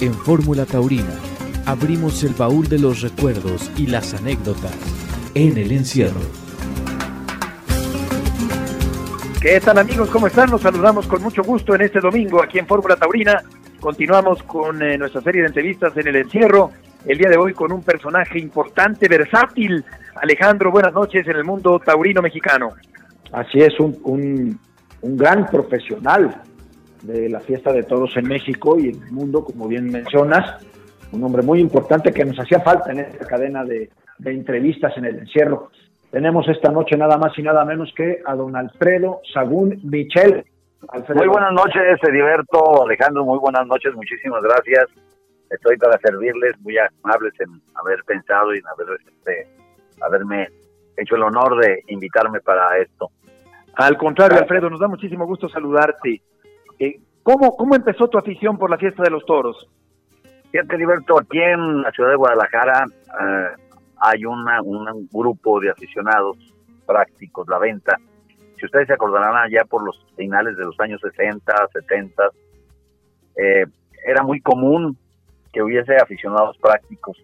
En Fórmula Taurina abrimos el baúl de los recuerdos y las anécdotas en el encierro. ¿Qué tal amigos? ¿Cómo están? Nos saludamos con mucho gusto en este domingo aquí en Fórmula Taurina. Continuamos con eh, nuestra serie de entrevistas en el encierro. El día de hoy con un personaje importante, versátil. Alejandro, buenas noches en el mundo taurino mexicano. Así es, un, un, un gran profesional de la fiesta de todos en México y en el mundo, como bien mencionas. Un hombre muy importante que nos hacía falta en esta cadena de, de entrevistas en el encierro. Tenemos esta noche nada más y nada menos que a don Alfredo Sagún Michel. Alfredo. Muy buenas noches, Ediberto, Alejandro, muy buenas noches, muchísimas gracias. Estoy para servirles, muy amables en haber pensado y en haber, este, haberme hecho el honor de invitarme para esto. Al contrario, Alfredo, nos da muchísimo gusto saludarte. ¿Cómo, ¿Cómo empezó tu afición por la fiesta de los toros? Fíjate, Ediberto, aquí en la ciudad de Guadalajara, eh, hay una, un grupo de aficionados prácticos, la venta. Si ustedes se acordarán allá por los finales de los años 60, 70, eh, era muy común que hubiese aficionados prácticos.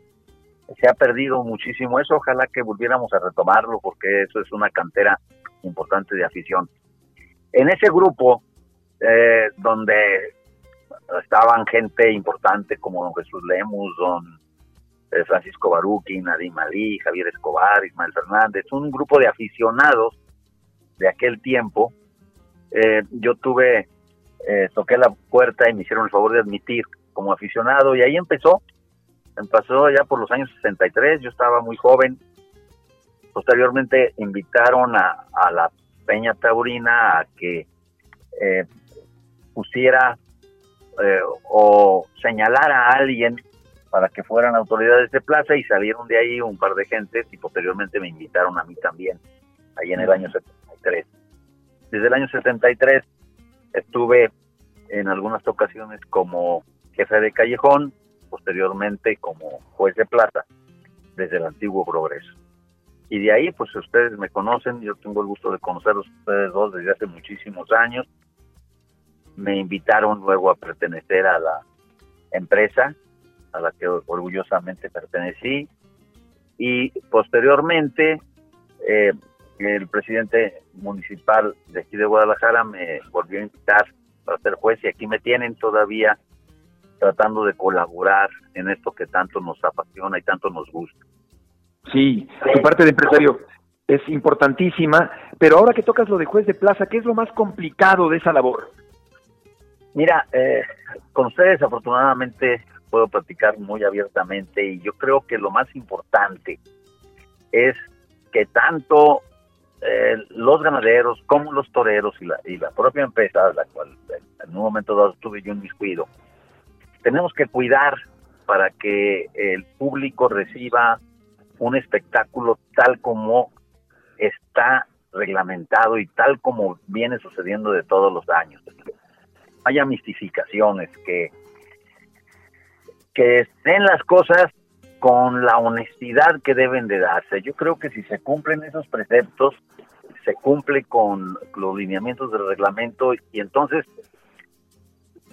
Se ha perdido muchísimo eso, ojalá que volviéramos a retomarlo porque eso es una cantera importante de afición. En ese grupo, eh, donde estaban gente importante como don Jesús Lemus, don eh, Francisco Baruqui, Nadim Ali, Javier Escobar, Ismael Fernández, un grupo de aficionados de aquel tiempo. Eh, yo tuve, eh, toqué la puerta y me hicieron el favor de admitir como aficionado y ahí empezó. Empezó ya por los años 63, yo estaba muy joven. Posteriormente invitaron a, a la Peña Taurina a que pusiera o señalara a alguien para que fueran autoridades de plaza y salieron de ahí un par de gentes y posteriormente me invitaron a mí también, ahí en el año 73. Desde el año 73 estuve en algunas ocasiones como jefe de callejón, posteriormente como juez de plaza, desde el antiguo Progreso. Y de ahí, pues ustedes me conocen, yo tengo el gusto de conocerlos ustedes dos desde hace muchísimos años. Me invitaron luego a pertenecer a la empresa a la que orgullosamente pertenecí. Y posteriormente, eh, el presidente municipal de aquí de Guadalajara me volvió a invitar para ser juez y aquí me tienen todavía tratando de colaborar en esto que tanto nos apasiona y tanto nos gusta. Sí, su parte de empresario es importantísima, pero ahora que tocas lo de juez de plaza, ¿qué es lo más complicado de esa labor? Mira, eh, con ustedes afortunadamente puedo platicar muy abiertamente y yo creo que lo más importante es que tanto eh, los ganaderos como los toreros y la, y la propia empresa, la cual en un momento dado estuve yo en mis cuido, tenemos que cuidar para que el público reciba un espectáculo tal como está reglamentado y tal como viene sucediendo de todos los años. Haya mistificaciones, que que estén las cosas con la honestidad que deben de darse. Yo creo que si se cumplen esos preceptos, se cumple con los lineamientos del reglamento y entonces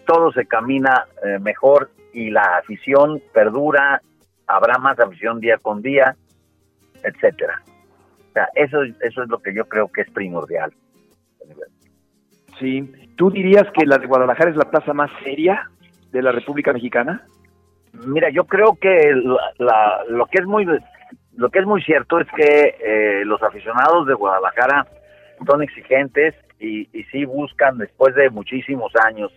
todo se camina eh, mejor y la afición perdura, habrá más afición día con día, etcétera. O sea, eso, eso es lo que yo creo que es primordial. Sí, ¿tú dirías que la de Guadalajara es la plaza más seria de la República Mexicana? Mira, yo creo que la, lo que es muy lo que es muy cierto es que eh, los aficionados de Guadalajara son exigentes y, y sí buscan después de muchísimos años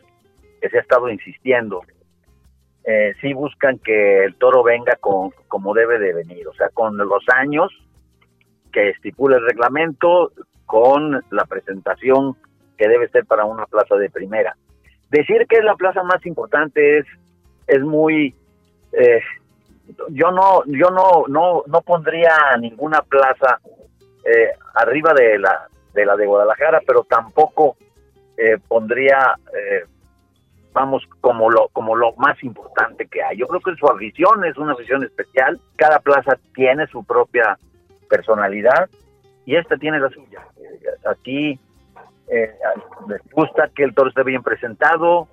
que se ha estado insistiendo, eh, sí buscan que el toro venga con como debe de venir, o sea, con los años que estipula el reglamento, con la presentación que debe ser para una plaza de primera. Decir que es la plaza más importante es es muy eh, yo no yo no no no pondría ninguna plaza eh, arriba de la de la de Guadalajara pero tampoco eh, pondría eh, vamos como lo como lo más importante que hay. Yo creo que su afición es una afición especial. Cada plaza tiene su propia personalidad y esta tiene la suya. Aquí les gusta que el toro esté bien presentado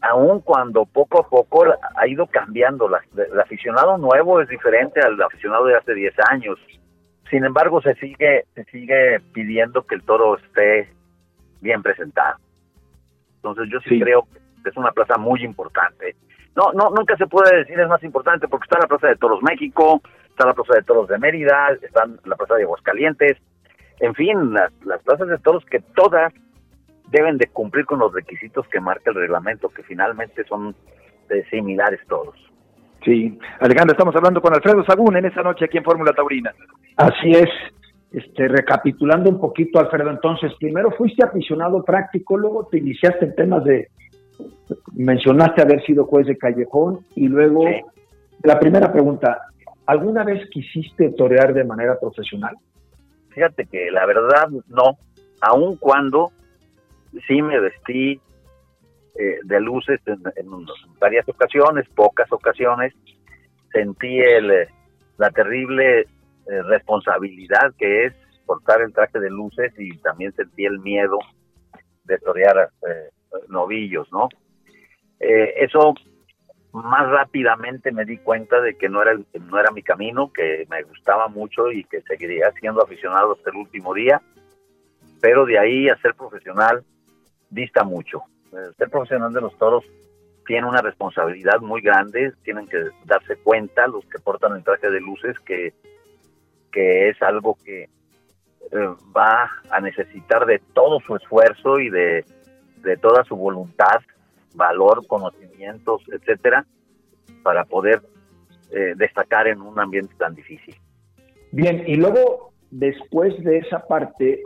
aun cuando poco a poco ha ido cambiando. La, el aficionado nuevo es diferente al aficionado de hace 10 años. Sin embargo, se sigue, se sigue pidiendo que el toro esté bien presentado. Entonces yo sí, creo que es una plaza muy importante. No, no, nunca se puede decir es más importante porque está la Plaza de Toros México, está la Plaza de Toros de Mérida, está la Plaza de Aguascalientes, en fin, las, las plazas de toros que todas deben de cumplir con los requisitos que marca el reglamento, que finalmente son de similares todos. Sí, Alejandro, estamos hablando con Alfredo Sagún en esa noche aquí en Fórmula Taurina. Así es. Este, recapitulando un poquito, Alfredo, entonces, primero fuiste aficionado práctico, luego te iniciaste en temas de, mencionaste haber sido juez de callejón y luego, la primera pregunta, ¿alguna vez quisiste torear de manera profesional? Fíjate que la verdad no, aun cuando sí me vestí eh, de luces en, varias ocasiones, pocas ocasiones, sentí el, eh, la terrible eh, responsabilidad que es portar el traje de luces y también sentí el miedo de torear novillos, ¿no? eso más rápidamente me di cuenta de que no era no era mi camino, que me gustaba mucho y que seguiría siendo aficionado hasta el último día, pero de ahí a ser profesional dista mucho. Eh, ser profesional de los toros tiene una responsabilidad muy grande, tienen que darse cuenta los que portan el traje de luces que, que es algo que eh, va a necesitar de todo su esfuerzo y de, toda su voluntad, valor, conocimientos, etcétera, para poder eh, destacar en un ambiente tan difícil. Bien, y luego después de esa parte,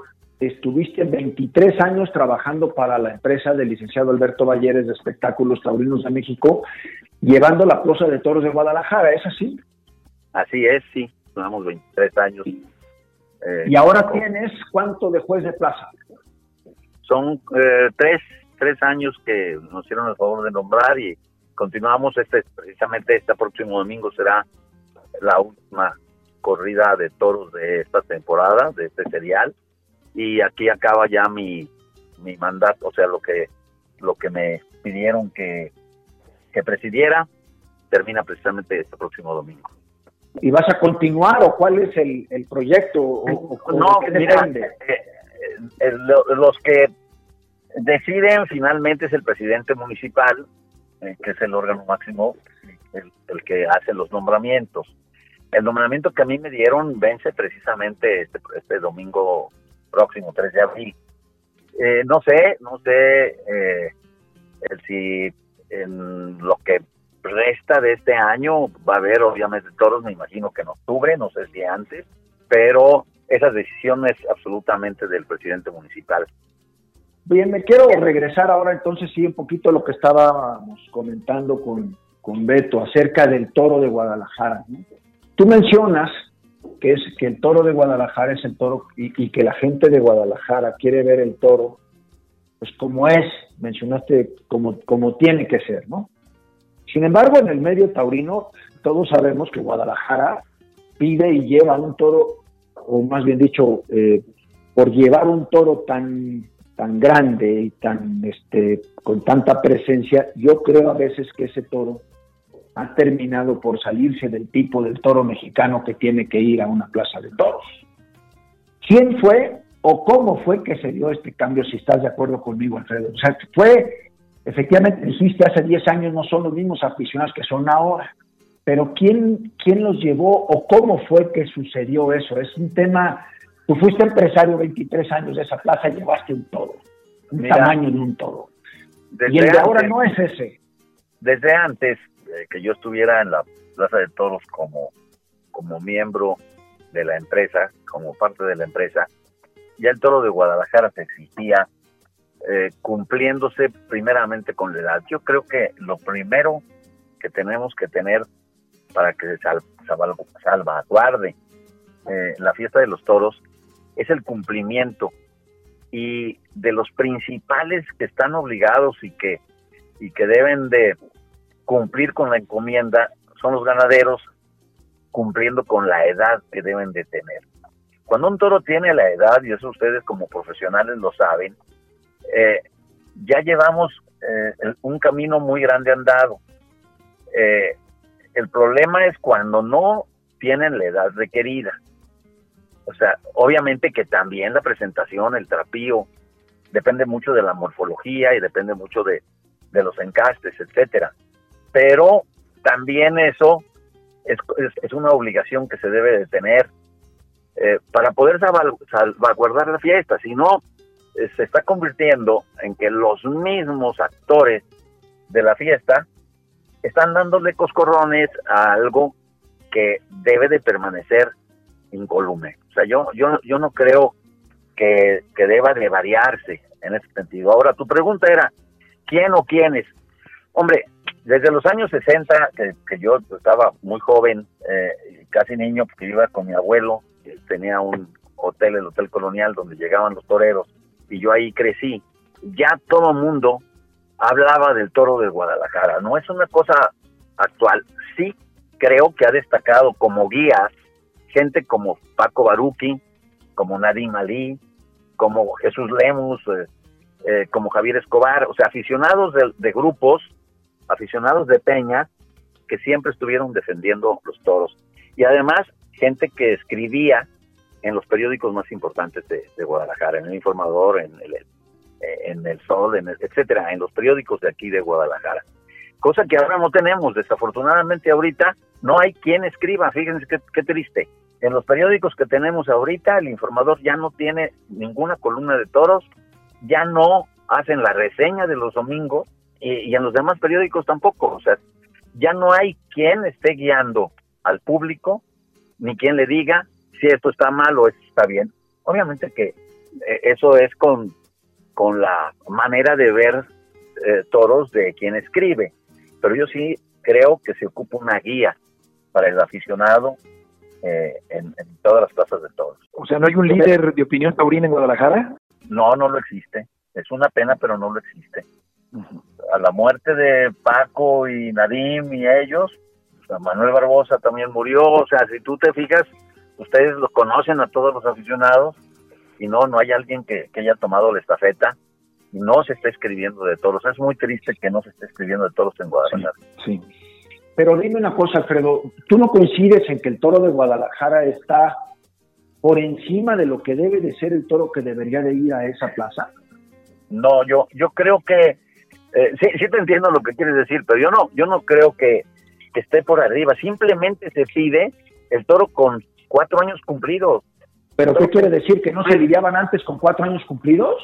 estuviste 23 años trabajando para la empresa del licenciado Alberto Valleres de Espectáculos Taurinos de México, llevando la plaza de toros de Guadalajara, ¿es así? Así es, sí, llevamos 23 años. Eh, ¿Y ahora tienes cuánto de juez de plaza? Son eh, tres, tres años que nos hicieron el favor de nombrar y continuamos este, precisamente este próximo domingo será la última corrida de toros de esta temporada, de este serial y aquí acaba ya mi, mi mandato, o sea, lo que, lo que me pidieron que, que presidiera, termina precisamente este próximo domingo. ¿Y vas a continuar o cuál es el, el proyecto? no, mira, eh, eh, los que deciden finalmente es el presidente municipal, eh, que es el órgano máximo, el, que hace los nombramientos. El nombramiento que a mí me dieron vence precisamente este, este domingo próximo 3 de abril. Eh, no sé, no sé eh, si en lo que resta de este año va a haber obviamente toros, me imagino que en octubre, no sé si antes, pero esa decisión es absolutamente del presidente municipal. Bien, me quiero regresar ahora entonces sí un poquito a lo que estábamos comentando con, con Beto acerca del toro de Guadalajara. Tú mencionas que es que el toro de Guadalajara es el toro y, que la gente de Guadalajara quiere ver el toro, pues como es, mencionaste, como, como tiene que ser, ¿no? Sin embargo, en el medio taurino, todos sabemos que Guadalajara pide y lleva un toro, o más bien dicho, eh, por llevar un toro tan, tan grande y tan, este, con tanta presencia, yo creo a veces que ese toro ha terminado por salirse del tipo del toro mexicano que tiene que ir a una plaza de toros. ¿Quién fue o cómo fue que se dio este cambio, si estás de acuerdo conmigo, Alfredo? O sea, fue, efectivamente, dijiste hace 10 años no son los mismos aficionados que son ahora, pero ¿quién, quién los llevó o cómo fue que sucedió eso? Es un tema, tú fuiste empresario 23 años de esa plaza, llevaste un toro, un tamaño de un toro. Y el de ahora no es ese. Desde antes, que yo estuviera en la Plaza de Toros como, como miembro de la empresa, como parte de la empresa, ya el toro de Guadalajara se existía, eh, cumpliéndose primeramente con la edad. Yo creo que lo primero que tenemos que tener para que se sal, salvaguarde eh, la fiesta de los toros es el cumplimiento y de los principales que están obligados y que y que deben de cumplir con la encomienda son los ganaderos cumpliendo con la edad que deben de tener. Cuando un toro tiene la edad, y eso ustedes como profesionales lo saben, eh, ya llevamos eh, un camino muy grande andado. Eh, el problema es cuando no tienen la edad requerida. O sea, obviamente que también la presentación, el trapío, depende mucho de la morfología y depende mucho de, los encastes, etcétera. Pero también eso es, es, una obligación que se debe de tener eh, para poder salvaguardar la fiesta. Si no, eh, se está convirtiendo en que los mismos actores de la fiesta están dándole coscorrones a algo que debe de permanecer incolume. O sea, yo, yo, yo no creo que, deba de variarse en ese sentido. Ahora, tu pregunta era, ¿quién o quiénes? Hombre, desde los años 60, que, yo estaba muy joven, eh, casi niño, porque iba con mi abuelo, tenía un hotel, el Hotel Colonial, donde llegaban los toreros, y yo ahí crecí. Ya todo mundo hablaba del toro de Guadalajara. No es una cosa actual. Sí creo que ha destacado como guías gente como Paco Baruqui, como Nadim Ali, como Jesús Lemus, eh, eh, como Javier Escobar, o sea, aficionados de, grupos, aficionados de Peña, que siempre estuvieron defendiendo los toros. Y además, gente que escribía en los periódicos más importantes de, Guadalajara, en el Informador, en el, el Sol, en etcétera, en los periódicos de aquí de Guadalajara. Cosa que ahora no tenemos, desafortunadamente ahorita no hay quien escriba, fíjense qué triste en los periódicos que tenemos ahorita, el informador ya no tiene ninguna columna de toros, ya no hacen la reseña de los domingos y, en los demás periódicos tampoco. O sea, ya no hay quien esté guiando al público, ni quien le diga si esto está mal o esto está bien. Obviamente que eh, eso es con, con la manera de ver eh, toros de quien escribe, pero yo sí creo que se ocupa una guía para el aficionado eh, en, todas las plazas de todos. O sea, ¿no hay un líder de opinión taurina en Guadalajara? No, no lo existe. Es una pena, pero no lo existe. A la muerte de Paco y Nadim y ellos, Manuel Barbosa también murió. O sea, si tú te fijas, ustedes los conocen a todos los aficionados y no, no hay alguien que, haya tomado la estafeta y no se está escribiendo de todos. Es muy triste que no se esté escribiendo de todos en Guadalajara. sí. Pero dime una cosa, Alfredo, ¿tú no coincides en que el toro de Guadalajara está por encima de lo que debe de ser el toro que debería de ir a esa plaza? No, yo, yo creo que, eh, sí, sí te entiendo lo que quieres decir, pero yo no, yo no creo que, esté por arriba. Simplemente se pide el toro con cuatro años cumplidos. ¿Pero qué quiere decir? ¿Que no se lidiaban antes con cuatro años cumplidos?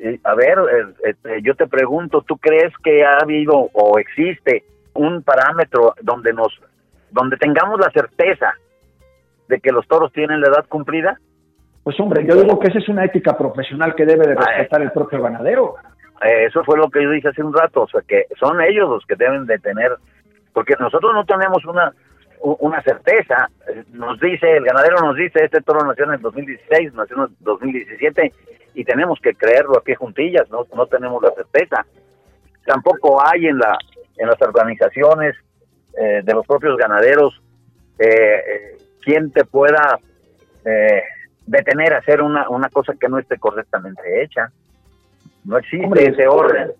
Eh, a ver, eh, yo te pregunto, ¿tú crees que ha habido o existe un parámetro donde nos donde tengamos la certeza de que los toros tienen la edad cumplida? Pues hombre, yo digo que esa es una ética profesional que debe de respetar el propio ganadero. Eh, eso fue lo que yo dije hace un rato, o sea que son ellos los que deben de tener, porque nosotros no tenemos una una certeza, nos dice, el ganadero nos dice, este toro nació en el 2016, nació en el 2017, y tenemos que creerlo a pie juntillas, no, no tenemos la certeza. Tampoco hay en la en las organizaciones eh, de los propios ganaderos, eh, eh, quien te pueda detener a hacer una, una cosa que no esté correctamente hecha. No existe ese orden.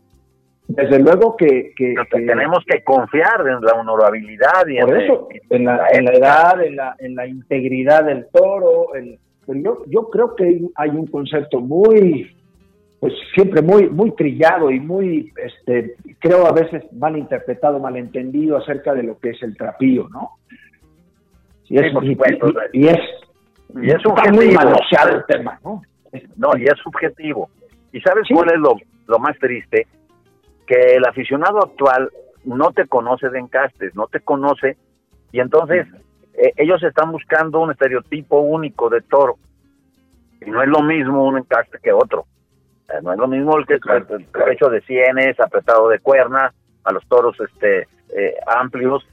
Desde luego que, tenemos que confiar en la honorabilidad y en, eso, en, la, en la edad, en la, en la integridad del toro. pero yo, yo creo que hay un concepto muy pues siempre muy muy trillado y muy este creo a veces mal interpretado malentendido acerca de lo que es el trapío no y es, y, es y es muy manoseado el tema no no y es subjetivo. Y sabes cuál es lo, lo más triste que el aficionado actual no te conoce de encastes no te conoce y entonces eh, ellos están buscando un estereotipo único de toro y no es lo mismo un encaste que otro no es lo mismo el que el, pecho de sienes, apretado de cuerna, a los toros este eh, amplios,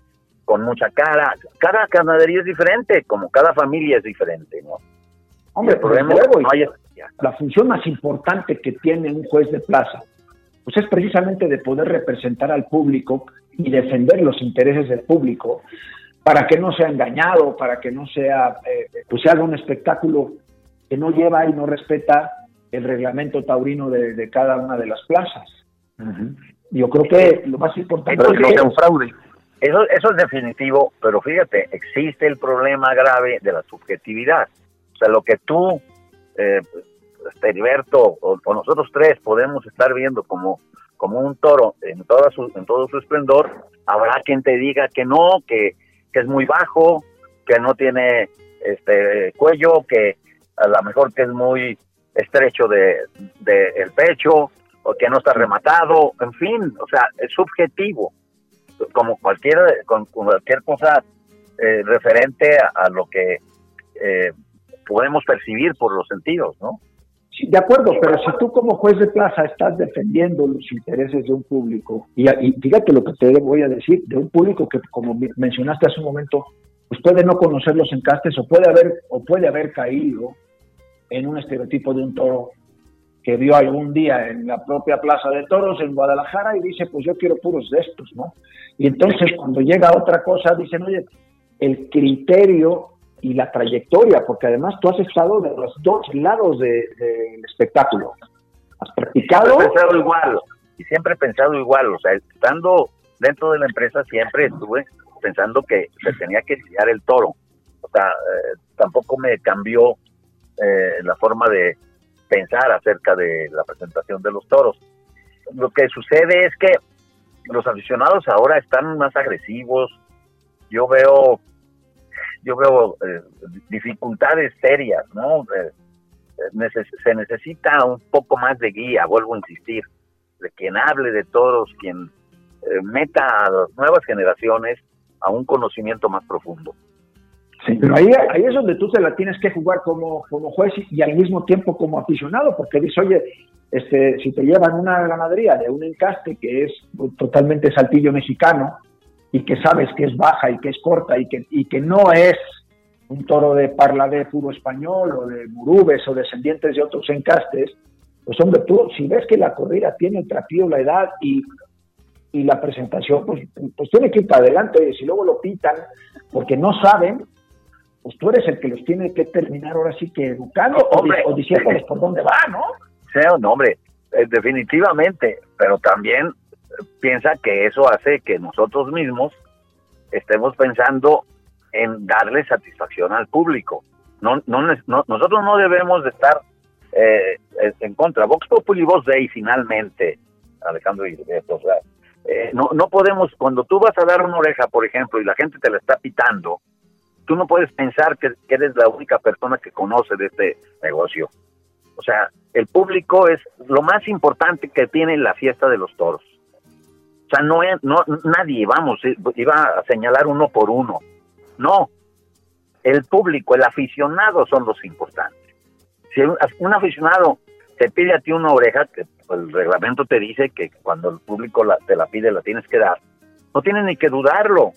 con mucha cara. Cada ganadería es diferente, como cada familia es diferente, ¿no? Hombre, el problema la función más importante que tiene un juez de plaza, pues es precisamente de poder representar al público y defender los intereses del público para que no sea engañado, para que no sea, eh, pues se haga un espectáculo que no lleva y no respeta el reglamento taurino de, cada una de las plazas. Yo creo que lo más importante es que no sea un fraude. Eso, eso es definitivo, pero fíjate, existe el problema grave de la subjetividad. O sea, lo que tú, eh, este, Heriberto, o, nosotros tres podemos estar viendo como, como un toro en, toda su, en todo su esplendor, habrá quien te diga que no, que, que es muy bajo, que no tiene este cuello, que a lo mejor que es muy estrecho de, de el pecho, o que no está rematado, en fin, o sea, es subjetivo. Como cualquier, con, cualquier cosa eh, referente a, lo que eh, podemos percibir por los sentidos, ¿no? Sí, de acuerdo, pero si tú como juez de plaza estás defendiendo los intereses de un público, y, fíjate lo que te voy a decir, de un público que, como mencionaste hace un momento, pues puede no conocer los encastes o puede haber, o puede haber caído en un estereotipo de un toro que vio algún día en la propia Plaza de Toros en Guadalajara y dice, pues yo quiero puros de estos, ¿no? Y entonces cuando llega otra cosa, dicen, oye, el criterio y la trayectoria, porque además tú has estado de los dos lados del espectáculo. Has practicado. Siempre he pensado igual, y siempre he pensado igual, o sea, estando dentro de la empresa siempre estuve pensando que se tenía que guiar el toro. O sea, eh, tampoco me cambió eh, la forma de, pensar acerca de la presentación de los toros. Lo que sucede es que los aficionados ahora están más agresivos. Yo veo, yo veo eh, dificultades serias, ¿no? Eh, se necesita un poco más de guía, vuelvo a insistir, de quien hable de toros, quien eh, meta a las nuevas generaciones a un conocimiento más profundo. Sí, pero ahí, ahí es donde tú te la tienes que jugar como, como juez y, al mismo tiempo como aficionado, porque dices, oye, este, si te llevan una ganadería de un encaste que es totalmente saltillo mexicano y que sabes que es baja y que es corta y que, y que no es un toro de parla puro español o de murubes o descendientes de otros encastes, pues hombre, tú si ves que la corrida tiene el trapío, la edad y, y la presentación, pues, pues tiene que ir para adelante. Y si luego lo pitan porque no saben, pues tú eres el que los tiene que terminar ahora sí que educando o, diciéndoles por dónde va, ¿no? Sí, no, hombre, eh, definitivamente, pero también eh, piensa que eso hace que nosotros mismos estemos pensando en darle satisfacción al público. No, no, nosotros no debemos de estar eh, en contra. Vox Populi Vox Dei, finalmente, Alejandro y o sea, no, no podemos, cuando tú vas a dar una oreja, por ejemplo, y la gente te la está pitando, tú no puedes pensar que, eres la única persona que conoce de este negocio. O sea, el público es lo más importante que tiene la fiesta de los toros. O sea, no, no nadie, vamos, iba a señalar uno por uno. No, el público, el aficionado son los importantes. Si un, aficionado te pide a ti una oreja, que el reglamento te dice que cuando el público te la pide la tienes que dar, no tienes ni que dudarlo.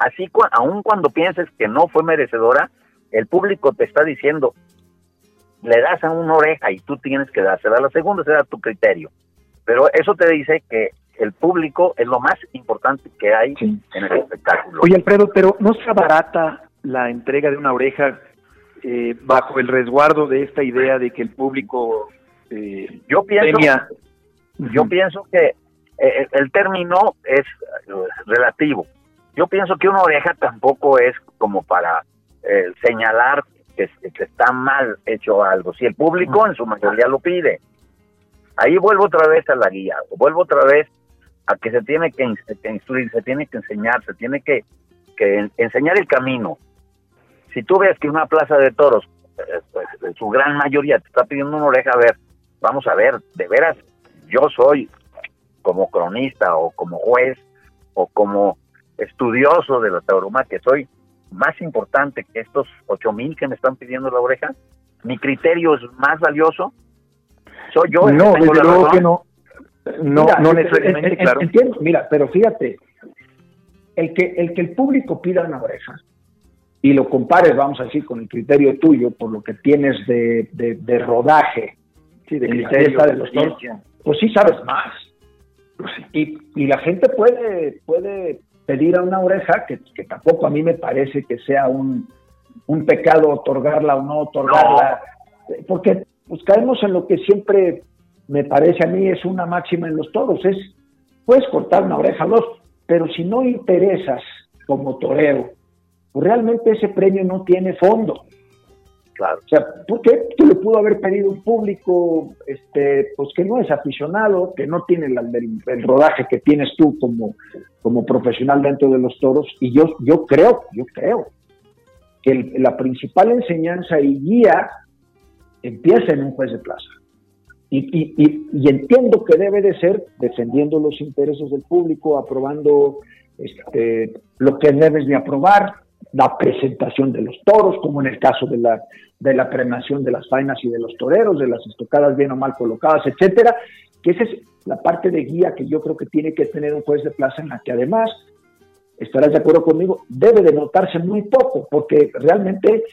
Así, aun cuando pienses que no fue merecedora, el público te está diciendo, le das a una oreja y tú tienes que dársela. La segunda será tu criterio. Pero eso te dice que el público es lo más importante que hay en el espectáculo. Oye, Alfredo, pero ¿no se abarata la entrega de una oreja eh, bajo el resguardo de esta idea de que el público eh, yo pienso yo pienso que eh, el término es relativo yo pienso que una oreja tampoco es como para eh, señalar que, está mal hecho algo. Si el público en su mayoría lo pide, ahí vuelvo otra vez a la guía, vuelvo otra vez a que se tiene que, instruir, se tiene que enseñar, se tiene que, enseñar el camino. Si tú ves que una plaza de toros, eh, pues, en su gran mayoría te está pidiendo una oreja, a ver, vamos a ver, de veras, yo soy como cronista o como juez o como estudioso de la tauroma que soy más importante que estos ocho mil que me están pidiendo la oreja? ¿Mi criterio es más valioso? ¿Soy yo? No, desde luego que no. No, no necesariamente, claro. Entiendo, mira, pero fíjate, el que, el que el público pida una oreja y lo compares, vamos a decir, con el criterio tuyo, por lo que tienes de, de, rodaje, sí, de criterio de los pues sí sabes más. Pues y, y la gente puede, puede pedir a una oreja, que, tampoco a mí me parece que sea un, pecado otorgarla o no otorgarla, porque pues caemos en lo que siempre me parece a mí es una máxima en los toros, es, puedes cortar una oreja o dos, pero si no interesas como torero, pues realmente ese premio no tiene fondo. Claro. O sea, ¿por qué tú le pudo haber pedido un público este, pues que no es aficionado, que no tiene el, rodaje que tienes tú como, como profesional dentro de los toros? Y yo, yo creo, yo creo que la principal enseñanza y guía empieza en un juez de plaza. Y, y, entiendo que debe de ser defendiendo los intereses del público, aprobando este, lo que debes de aprobar, la presentación de los toros, como en el caso de la, de la premiación de las vainas y de los toreros, de las estocadas bien o mal colocadas, etcétera, que esa es la parte de guía que yo creo que tiene que tener un juez de plaza en la que además, estarás de acuerdo conmigo, debe de notarse muy poco, porque realmente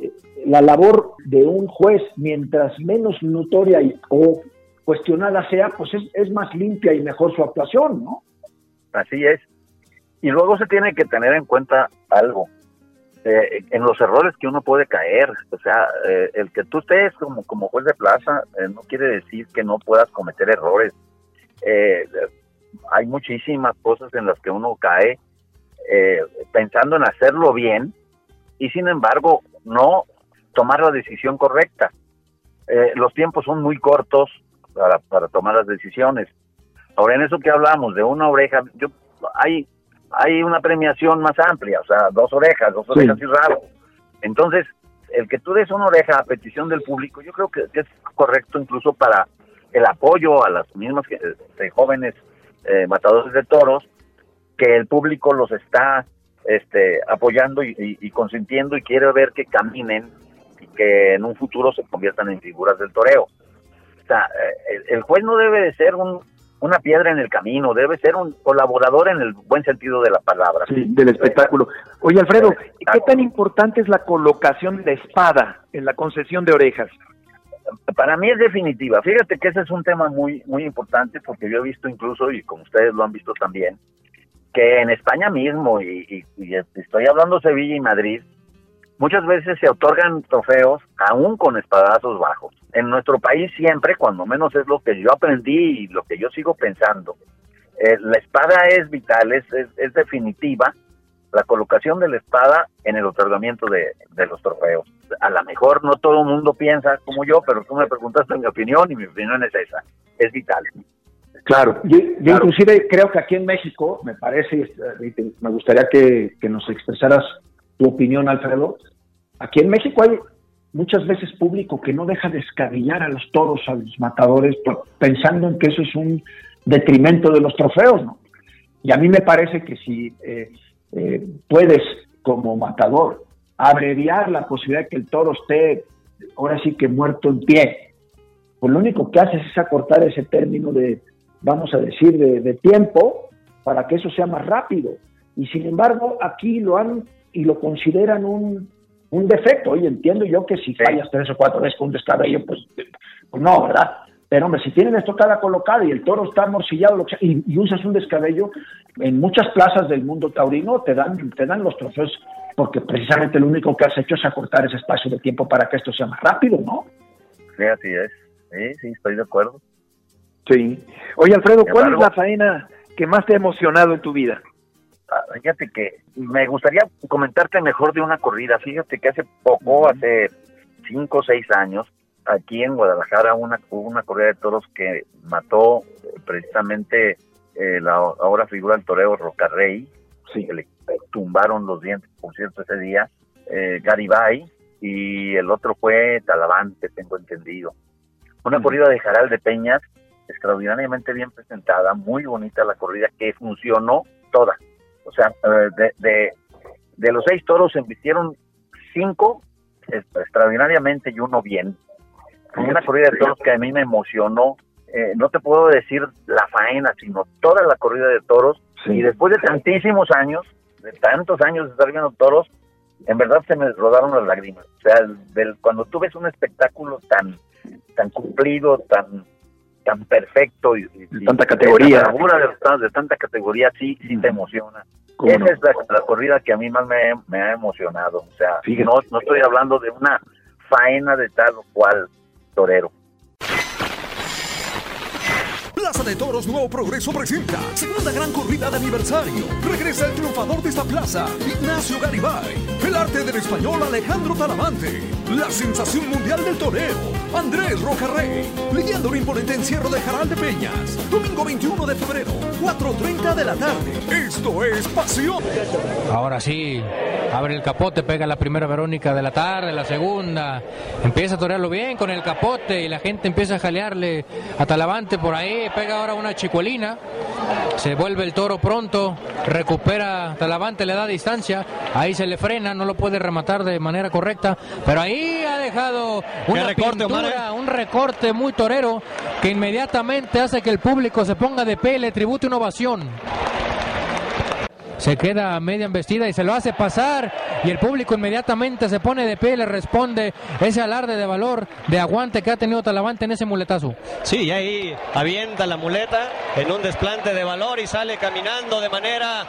eh, la labor de un juez, mientras menos notoria y, o cuestionada sea, pues es, es más limpia y mejor su actuación, ¿no? Así es. Y luego se tiene que tener en cuenta algo. Eh, en los errores que uno puede caer, o sea, eh, el que tú estés como, como juez de plaza eh, no quiere decir que no puedas cometer errores. hay muchísimas cosas en las que uno cae pensando en hacerlo bien y sin embargo no tomar la decisión correcta. los tiempos son muy cortos para, para tomar las decisiones. Ahora, en eso que hablamos de una oreja, yo hay hay una premiación más amplia, o sea, dos orejas, dos orejas y rabo. Entonces, el que tú des una oreja a petición del público, yo creo que, es correcto incluso para el apoyo a las mismas eh, jóvenes eh, matadores de toros, que el público los está este, apoyando y, consintiendo y quiere ver que caminen y que en un futuro se conviertan en figuras del toreo. O sea, eh, el juez no debe de ser un, una piedra en el camino, debe ser un colaborador en el buen sentido de la palabra. Sí, del espectáculo. Oye, Alfredo, ¿qué tan importante es la colocación de espada en la concesión de orejas? Para mí es definitiva. Fíjate que ese es un tema muy muy importante porque yo he visto incluso, y como ustedes lo han visto también, que en España mismo, y, y estoy hablando Sevilla y Madrid, muchas veces se otorgan trofeos aún con espadazos bajos. En nuestro país siempre, cuando menos es lo que yo aprendí y lo que yo sigo pensando, eh, la espada es vital, es, es, definitiva, la colocación de la espada en el otorgamiento de, los trofeos. A lo mejor no todo el mundo piensa como yo, pero tú me preguntaste mi opinión y mi opinión es esa, es vital. Claro, yo, inclusive creo que aquí en México, me parece, me gustaría que, que nos expresaras tu opinión, Alfredo, Aquí en México hay muchas veces público que no deja de escabillar a los toros, a los matadores, pensando en que eso es un detrimento de los trofeos, ¿no? Y a mí me parece que si eh, eh, puedes, como matador, abreviar la posibilidad de que el toro esté, ahora sí que muerto en pie, pues lo único que haces es acortar ese término de, vamos a decir, de tiempo para que eso sea más rápido. Y sin embargo, aquí lo han y lo consideran un, un defecto. Oye, entiendo yo que si fallas tres o cuatro veces con un descabello, pues, pues no, ¿verdad? Pero hombre, si tienen estocada colocada y el toro está amorcillado y, usas un descabello, en muchas plazas del mundo taurino te dan, te dan los trofeos porque precisamente lo único que has hecho es acortar ese espacio de tiempo para que esto sea más rápido, ¿no? Sí, así es. Sí, sí, estoy de acuerdo. Sí. Oye, Alfredo, ¿cuál es la faena que más te ha emocionado en tu vida? Fíjate que me gustaría comentarte mejor de una corrida. Fíjate que hace poco, hace cinco o seis años, aquí en Guadalajara una, hubo una corrida de toros que mató eh, precisamente eh, la ahora figura del toreo Rocarrey, sí. que le tumbaron los dientes, por cierto, ese día, eh, Garibay, y el otro fue Talavante, tengo entendido. Una corrida de Jaral de Peñas, extraordinariamente bien presentada, muy bonita la corrida, que funcionó toda. O sea, eh, de, de, los seis toros se embistieron cinco extraordinariamente y uno bien. Una corrida de toros que a mí me emocionó. Eh, no te puedo decir la faena, sino toda la corrida de toros. Y después de tantísimos años, de tantos años de estar viendo toros, en verdad se me rodaron las lágrimas. O sea, del, cuando tú ves un espectáculo tan, tan cumplido, tan tan perfecto y, de tanta categoría. de, tanta categoría sí, sí te emociona. Esa es la, corrida que a mí más me, ha emocionado. O sea, no, no estoy hablando de una faena de tal o cual torero. Plaza de Toros Nuevo Progreso presenta segunda gran corrida de aniversario. Regresa el triunfador de esta plaza, Ignacio Garibay. Arte del español Alejandro Talamante. La sensación mundial del toreo, Andrés Rocarrey. Lidiando un imponente encierro de Jaral de Peñas. Domingo 21 de febrero, 4.30 de la tarde. Esto es pasión. Ahora sí, abre el capote, pega la primera Verónica de la tarde, la segunda. Empieza a torearlo bien con el capote y la gente empieza a jalearle a Talavante por ahí. Pega ahora una chicuelina. Se vuelve el toro pronto, recupera Talavante, le da distancia. Ahí se le frena, no lo puede rematar de manera correcta. Pero ahí ha dejado una recorte, Omar, pintura, ¿eh? un recorte muy torero que inmediatamente hace que el público se ponga de pie y le tribute una ovación. Se queda media embestida y se lo hace pasar y el público inmediatamente se pone de pie y le responde ese alarde de valor, de aguante que ha tenido Talavante en ese muletazo. Sí, y ahí avienta la muleta en un desplante de valor y sale caminando de manera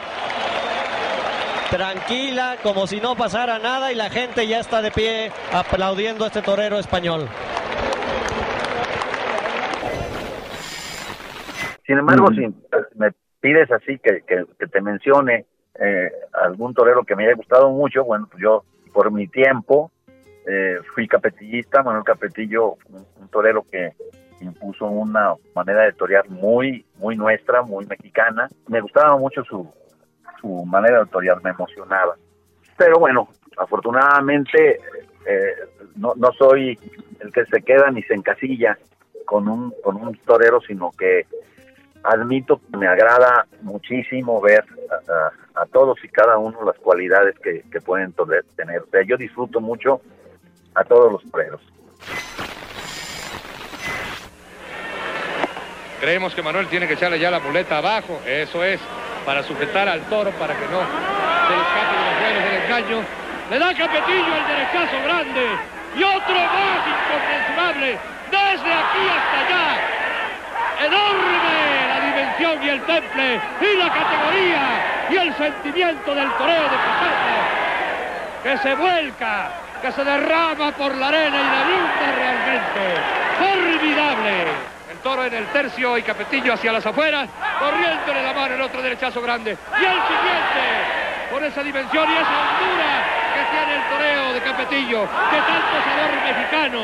tranquila, como si no pasara nada y la gente ya está de pie aplaudiendo a este torero español. Sin embargo, si me pides así que, que, te mencione eh, algún torero que me haya gustado mucho, bueno, pues yo por mi tiempo eh, fui capetillista, Manuel Capetillo, un, un, torero que impuso una manera de torear muy, muy nuestra, muy mexicana. Me gustaba mucho su, su manera de torear, me emocionaba. Pero bueno, afortunadamente eh, no, no soy el que se queda ni se encasilla con un, con un torero, sino que admito que me agrada muchísimo ver a, todos y cada uno las cualidades que, pueden tener. Yo disfruto mucho a todos los toreros. Creemos que Manuel tiene que echarle ya la muleta abajo, eso es, para sujetar al toro, para que no se escape de los vuelos del engaño. Le da Capetillo el derechazo grande y otro más inconmensurable desde aquí hasta allá. Enorme la y el temple y la categoría y el sentimiento del toreo de Pizarro que se vuelca, que se derrama por la arena y deslumbra realmente. Formidable. El toro en el tercio y Capetillo hacia las afueras, corriéndole la mano el otro derechazo grande. Y el siguiente, con esa dimensión y esa hondura que tiene el toreo de Capetillo, de tanto sabor mexicano,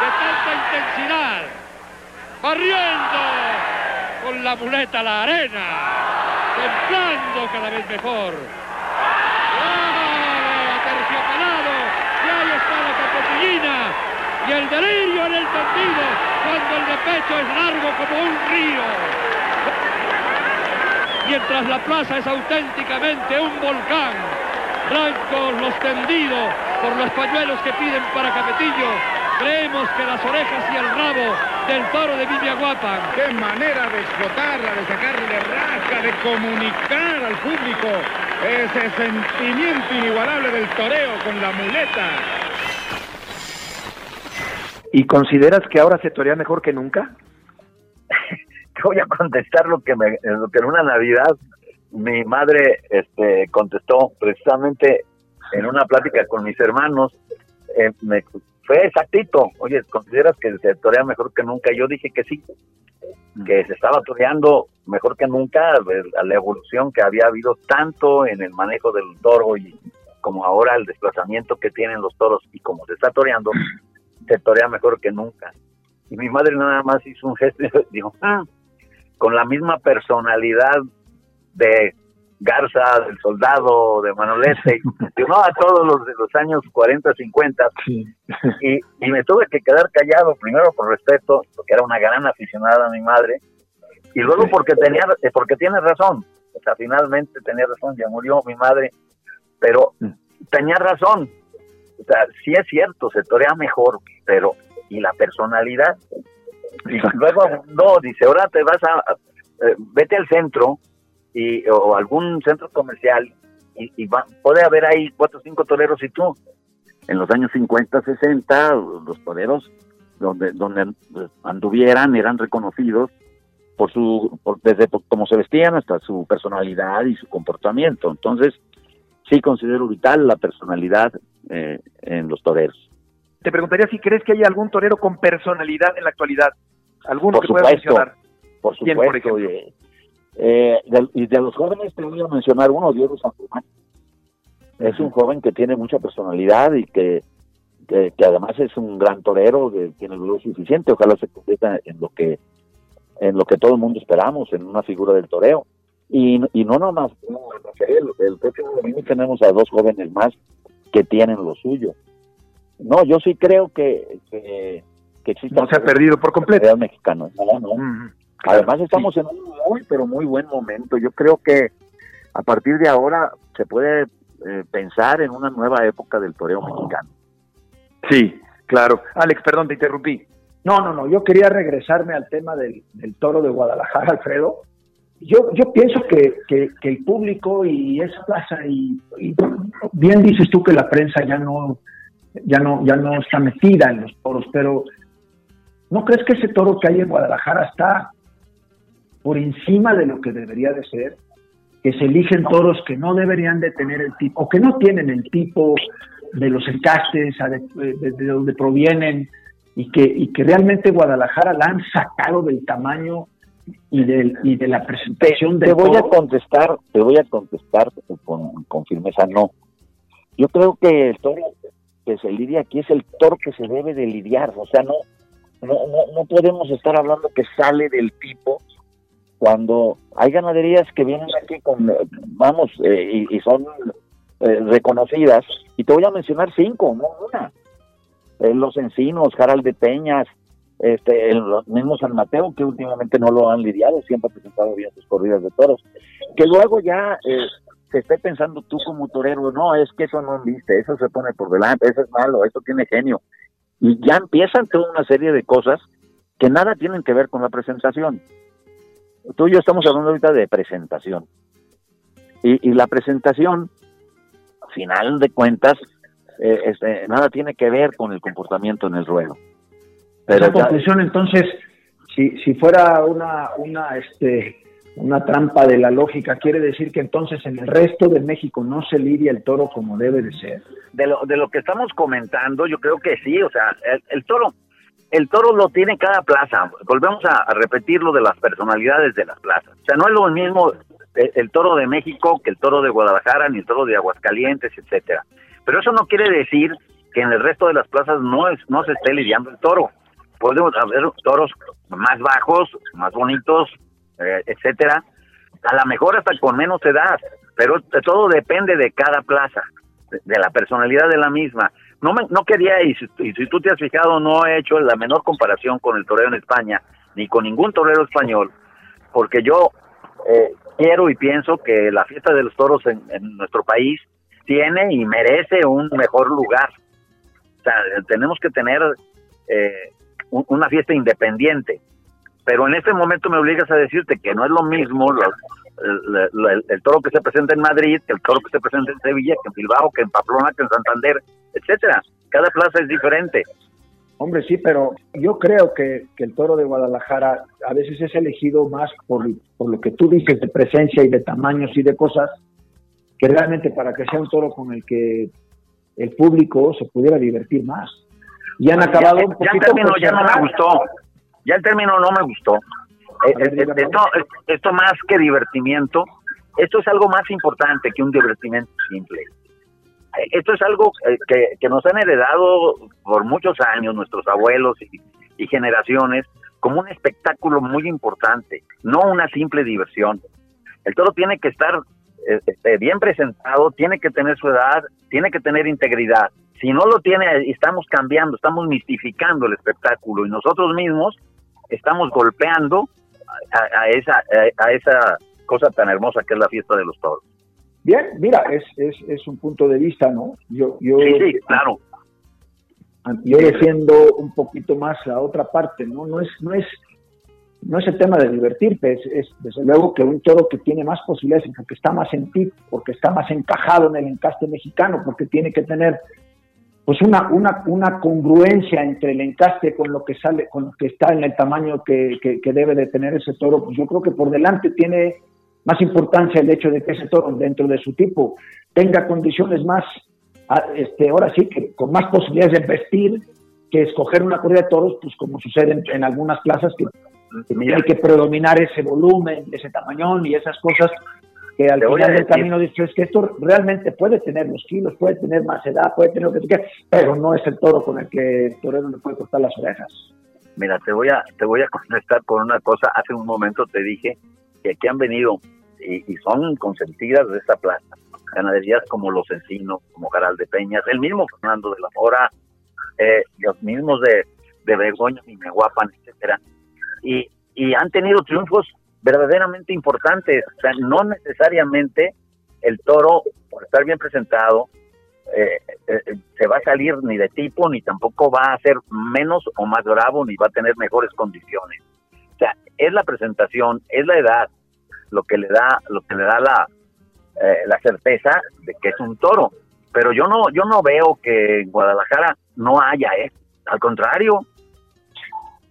de tanta intensidad barriendo la muleta la arena, templando cada vez mejor. ¡Ah, aterciopelado! Y ahí está la capotillina y el delirio en el tendido cuando el de pecho es largo como un río. Mientras la plaza es auténticamente un volcán, blancos los tendidos por los pañuelos que piden para Capetillo, creemos que las orejas y el rabo del toro de Villaguapan. ¡Qué manera de explotarla, de sacarle rasca, de comunicar al público ese sentimiento inigualable del toreo con la muleta! ¿Y consideras que ahora se torea mejor que nunca? Te voy a contestar lo que, me, lo que en una Navidad mi madre este, contestó precisamente en una plática con mis hermanos. Eh, me, fue exactito. Oye, ¿consideras que se torea mejor que nunca? Yo dije que sí, que se estaba toreando mejor que nunca a la evolución que había habido tanto en el manejo del toro y como ahora el desplazamiento que tienen los toros y como se está toreando, se torea mejor que nunca. Y mi madre nada más hizo un gesto y dijo, ah, con la misma personalidad de Garza, del soldado, de Manolete, no a todos los de los años 40, 50, sí. y, y, me tuve que quedar callado, primero por respeto, porque era una gran aficionada a mi madre, y luego porque tenía, porque tiene razón, o sea, finalmente tenía razón, ya murió mi madre, pero tenía razón, o sea, sí es cierto, se torea mejor, pero, ¿y la personalidad? Y luego, no, dice, ahora te vas a, eh, vete al centro, y, o algún centro comercial y, y va, puede haber ahí cuatro o cinco toreros y tú. En los años 50, 60, los toreros donde, donde anduvieran eran reconocidos por su, por, desde por cómo se vestían hasta su personalidad y su comportamiento. Entonces, sí considero vital la personalidad eh, en los toreros. Te preguntaría si crees que hay algún torero con personalidad en la actualidad. ¿Alguno por que pueda mencionar? por ¿Quién, por supuesto. y, eh, de, y de los jóvenes te voy a mencionar uno, Diego Santumán. Es un joven que tiene mucha personalidad y que, que, que además es un gran torero, que tiene el suficiente. Ojalá se convierta en lo que en lo que todo el mundo esperamos, en una figura del toreo. Y, y no nomás, no, el, el próximo domingo tenemos a dos jóvenes más que tienen lo suyo. No, yo sí creo que, que, que existe. No se ha perdido por completo. Mexicano. No, no. Además estamos en un muy, pero muy buen momento. Yo creo que a partir de ahora se puede eh, pensar en una nueva época del toreo mexicano. Sí, claro. Alex, perdón, te interrumpí. No, no, no, yo quería regresarme al tema del, del toro de Guadalajara, Alfredo. Yo, yo pienso que, que, que el público y esa plaza, y, y bien dices tú que la prensa ya no, ya no, ya no está metida en los toros, pero ¿no crees que ese toro que hay en Guadalajara está por encima de lo que debería de ser? Que se eligen toros que no deberían de tener el tipo, o que no tienen el tipo de los encastes, a de, de- de donde provienen, y que, y que realmente Guadalajara la han sacado del tamaño y, del, y de la presentación del Te voy a contestar, te voy a contestar con, con firmeza, no. Yo creo que el toro que se lidia aquí es el toro que se debe de lidiar, o sea, no, no, no, no podemos estar hablando que sale del tipo cuando hay ganaderías que vienen aquí con, eh, vamos, eh, y, son eh, reconocidas, y te voy a mencionar cinco, no una. Eh, los Encinos, Jaral de Peñas, este, el mismo San Mateo, que últimamente no lo han lidiado, siempre ha presentado bien sus corridas de toros. Que luego ya eh, se esté pensando tú como torero, no, es que eso no viste, eso se pone por delante, eso es malo, eso tiene genio. Y ya empiezan toda una serie de cosas que nada tienen que ver con la presentación. Tú y yo estamos hablando ahorita de presentación. Y, y la presentación, al final de cuentas, eh, este, nada tiene que ver con el comportamiento en el ruedo. Pero conclusión, entonces, si, si fuera una, una, este, una trampa de la lógica, quiere decir que entonces en el resto de México no se lidia el toro como debe de ser. de lo, de lo que estamos comentando, yo creo que sí, o sea, el, el toro, el toro lo tiene cada plaza. Volvemos a, repetir lo de las personalidades de las plazas. O sea, no es lo mismo el, el toro de México que el toro de Guadalajara, ni el toro de Aguascalientes, etcétera. Pero eso no quiere decir que en el resto de las plazas no es, no se esté lidiando el toro. Podemos haber toros más bajos, más bonitos, eh, etcétera, a lo mejor hasta con menos edad, pero todo depende de cada plaza, de la personalidad de la misma. No me, no quería, y si, y si tú te has fijado, no he hecho la menor comparación con el torero en España, ni con ningún torero español, porque yo eh, quiero y pienso que la fiesta de los toros en, en nuestro país tiene y merece un mejor lugar. O sea, tenemos que tener eh, un- una fiesta independiente. Pero en este momento me obligas a decirte que no es lo mismo el, el- el toro que se presenta en Madrid, que el toro que se presenta en Sevilla, que en Bilbao, que en Pamplona, que en Santander, etcétera. Cada plaza es diferente. Hombre, sí, pero yo creo que, que el toro de Guadalajara a veces es elegido más por, por lo que tú dices de presencia y de tamaños y de cosas, que realmente para que sea un toro con el que el público se pudiera divertir más. Y han acabado ya, un el término ya no me gustó. Ya el término no me gustó. Eh, eh, eh, esto, esto más que divertimiento, esto es algo más importante que un divertimento simple. Esto es algo que, que nos han heredado por muchos años nuestros abuelos y, y generaciones como un espectáculo muy importante, no una simple diversión. El toro tiene que estar este, bien presentado, tiene que tener su edad, tiene que tener integridad. Si no lo tiene, estamos cambiando, estamos mistificando el espectáculo y nosotros mismos estamos golpeando a, a esa, a, a esa cosa tan hermosa que es la fiesta de los toros. Bien, mira, es, es, es un punto de vista, ¿no? Yo, yo, Sí, sí, claro. yo defiendo un poquito más la otra parte, ¿no? No es, no es, no es el tema de divertirte, es, es desde luego que un toro que tiene más posibilidades porque está más en ti, porque está más encajado en el encaste mexicano, porque tiene que tener pues una, una, una congruencia entre el encaste con lo que sale, con lo que está en el tamaño que, que, que debe de tener ese toro, pues yo creo que por delante tiene más importancia el hecho de que ese toro dentro de su tipo tenga condiciones más, a- este, ahora sí que con más posibilidades de vestir que escoger una corrida de toros, pues como sucede en, en algunas plazas que Tiene que predominar ese volumen, ese tamañón y esas cosas que al final del camino dices que esto realmente puede tener los kilos, puede tener más edad, puede tener lo que tú quieras, pero no es el toro con el que el torero le puede cortar las orejas. Mira, te voy a te voy a contestar con una cosa. Hace un momento te dije que aquí han venido y, y son consentidas de esta plaza. Ganaderías como Los Encinos, como Caral de Peñas, el mismo Fernando de la Mora, eh, los mismos de, de Begoña y Meguapan, etcétera. Y, y han tenido triunfos verdaderamente importantes. O sea, no necesariamente el toro, por estar bien presentado, eh, eh, se va a salir ni de tipo, ni tampoco va a ser menos o más bravo, ni va a tener mejores condiciones. O sea, es la presentación, es la edad, lo que le da, lo que le da la, eh, la certeza de que es un toro. Pero yo no, yo no veo que en Guadalajara no haya, ¿eh? Al contrario,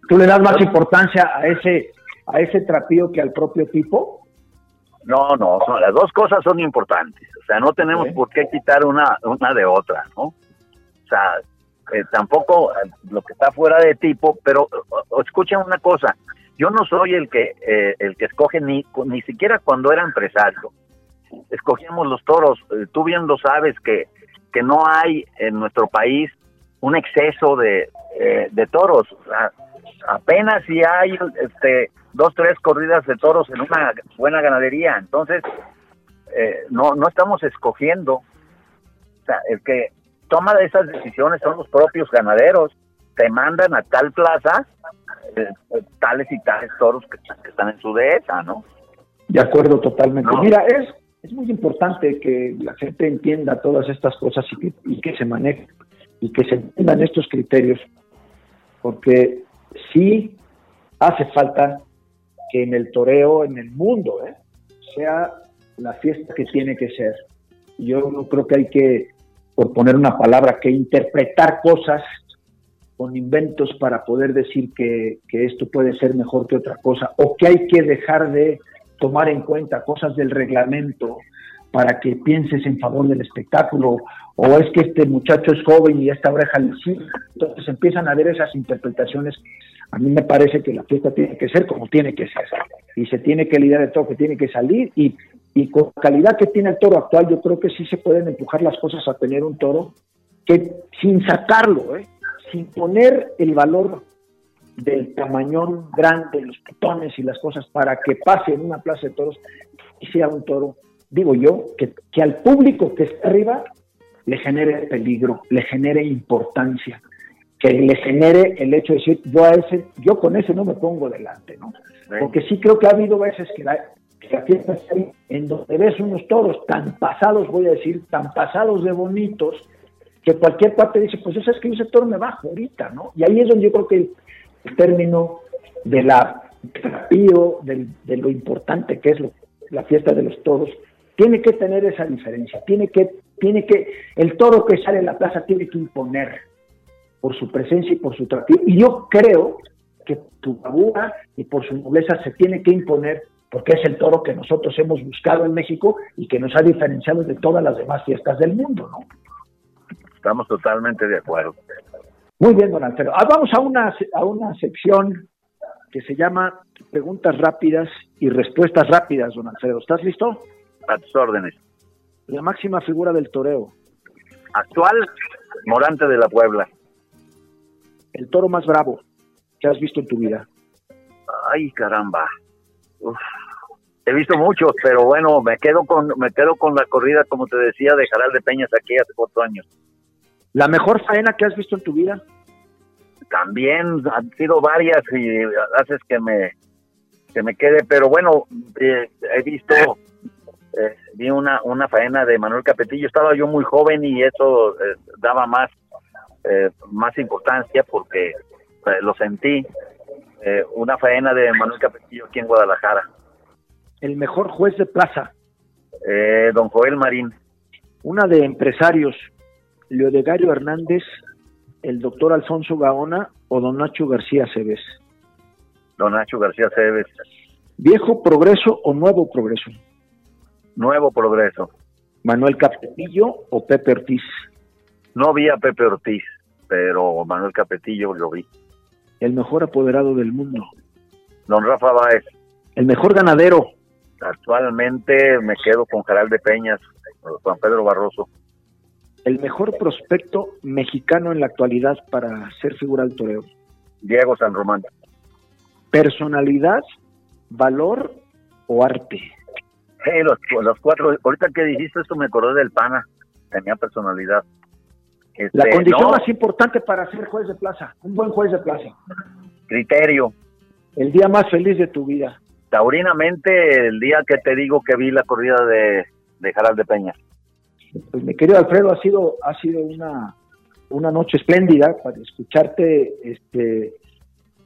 ¿Tú le das más importancia a ese, a ese trapío que al propio tipo? No, no, son- las dos cosas son importantes. O sea, no tenemos por qué quitar una, una de otra, ¿no? O sea, eh, tampoco eh, lo que está fuera de tipo, pero escuchen una cosa, yo no soy el que eh, el que escoge ni ni siquiera cuando era empresario. Escogíamos los toros. Eh, tú bien lo sabes que que no hay en nuestro país un exceso de, de toros. O sea, apenas si hay este dos tres corridas de toros en una buena ganadería entonces eh, no no estamos escogiendo o sea el que toma esas decisiones son los propios ganaderos te mandan a tal plaza eh, eh, tales y tales toros que, que están en su dehesa no De acuerdo, totalmente. No. Mira, es, es muy importante que la gente entienda todas estas cosas y que, y que se manejen y que se entiendan estos criterios, porque sí hace falta que en el toreo, en el mundo, ¿eh? sea la fiesta que tiene que ser. Yo no creo que hay que, por poner una palabra, que interpretar cosas con inventos para poder decir que, que esto puede ser mejor que otra cosa, o que hay que dejar de tomar en cuenta cosas del reglamento para que pienses en favor del espectáculo, o es que este muchacho es joven y esta oreja le sigue. Entonces empiezan a haber esas interpretaciones. A mí me parece que la fiesta tiene que ser como tiene que ser, y se tiene que lidiar de todo, que tiene que salir, y, y con la calidad que tiene el toro actual, yo creo que sí se pueden empujar las cosas a tener un toro que sin sacarlo, ¿eh? sin poner el valor del tamañón grande, los pitones y las cosas para que pase en una plaza de toros y sea un toro, digo yo, que, que al público que está arriba le genere peligro, le genere importancia, que le genere el hecho de decir, yo, a ese, yo con ese no me pongo delante, ¿no? Porque sí creo que ha habido veces que la, que la fiesta está ahí, en donde ves unos toros tan pasados, voy a decir, tan pasados de bonitos, que cualquier parte dice, pues eso es que ese toro me bajo ahorita, ¿no? Y ahí es donde yo creo que el, término de la del- de lo importante que es lo- la fiesta de los toros, tiene que tener esa diferencia, tiene que, tiene que, el toro que sale en la plaza tiene que imponer por su presencia y por su trapío. Y yo creo que tu bravura y por su nobleza se tiene que imponer porque es el toro que nosotros hemos buscado en México y que nos ha diferenciado de todas las demás fiestas del mundo, ¿no? estamos totalmente de acuerdo Muy bien, don Alfredo. Ah, vamos a una, a una sección que se llama Preguntas rápidas y respuestas rápidas, don Alfredo. ¿Estás listo? A tus órdenes La máxima figura del toreo, actual Morante de la Puebla el toro más bravo que has visto en tu vida. ay caramba Uf. he visto muchos pero bueno me quedo con me quedo con la corrida como te decía de Jaral de Peñas aquí hace cuatro años La mejor faena que has visto en tu vida. también han sido varias y haces que me que me quede pero bueno eh, he visto eh, vi una una faena de Manuel Capetillo estaba yo muy joven y eso eh, daba más eh, más importancia porque eh, lo sentí eh, una faena de Manuel Capetillo aquí en Guadalajara El mejor juez de plaza. eh, don Joel Marín Una de empresarios, Leodegario Hernández, el doctor Alfonso Gaona o don Nacho García Cebes. don Nacho García Cebes ¿Viejo progreso o nuevo progreso? Nuevo Progreso ¿Manuel Capetillo o Pepe Ortiz? no vi a Pepe Ortiz pero Manuel Capetillo lo vi El mejor apoderado del mundo. Don Rafa Báez. El mejor ganadero. Actualmente me quedo con Jaral de Peñas, Juan Pedro Barroso. El mejor prospecto mexicano en la actualidad para ser figura del toreo. Diego San Román. Personalidad, valor o arte. Los, los, cuatro, ahorita que dijiste esto me acordé del pana, tenía personalidad. la este, condición más importante para ser juez de plaza, un buen juez de plaza. Criterio. El día más feliz de tu vida. Taurinamente, el día que te digo que vi la corrida de, de Jaral de Peña. Pues mi querido Alfredo, ha sido, ha sido una, una noche espléndida para escucharte este,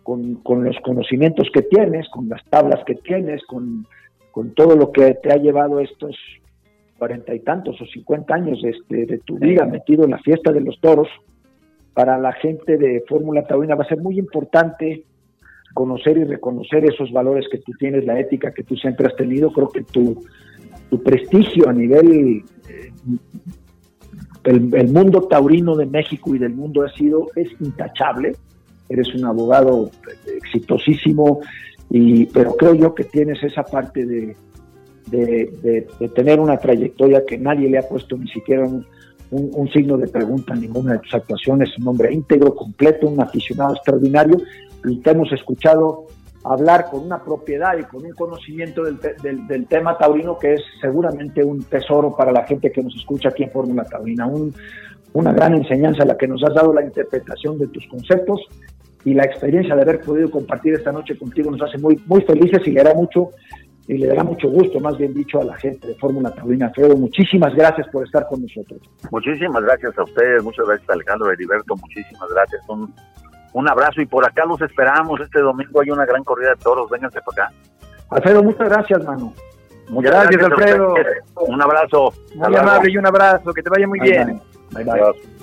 con, con, los conocimientos que tienes, con las tablas que tienes, con, con todo lo que te ha llevado estos cuarenta y tantos o cincuenta años este, de tu vida metido en la fiesta de los toros. Para la gente de Fórmula Taurina va a ser muy importante conocer y reconocer esos valores que tú tienes, la ética que tú siempre has tenido. Creo que tu, tu prestigio a nivel eh, el, mundo taurino de México y del mundo ha sido es intachable. Eres un abogado exitosísimo, y, pero creo yo que tienes esa parte de, de, tener una trayectoria que nadie le ha puesto ni siquiera un, un, signo de pregunta en ninguna de tus actuaciones. Un hombre íntegro, completo, un aficionado extraordinario. Y te hemos escuchado hablar con una propiedad y con un conocimiento del, del, tema taurino que es seguramente un tesoro para la gente que nos escucha aquí en Fórmula Taurina. Un, una gran enseñanza la que nos has dado la interpretación de tus conceptos y la experiencia de haber podido compartir esta noche contigo nos hace muy, muy felices y le dará mucho y le dará mucho gusto, más bien dicho, a la gente de Fórmula Taurina. Alfredo, muchísimas gracias por estar con nosotros. Muchísimas gracias a ustedes, muchas gracias Alejandro Heriberto, muchísimas gracias. Un, un abrazo y por acá los esperamos. Este domingo hay una gran corrida de toros. Vénganse para acá. Alfredo, muchas gracias, mano. Muchas gracias, Alfredo. Un abrazo. Muy amable y un abrazo. Que te vaya muy bien. Bye, bye.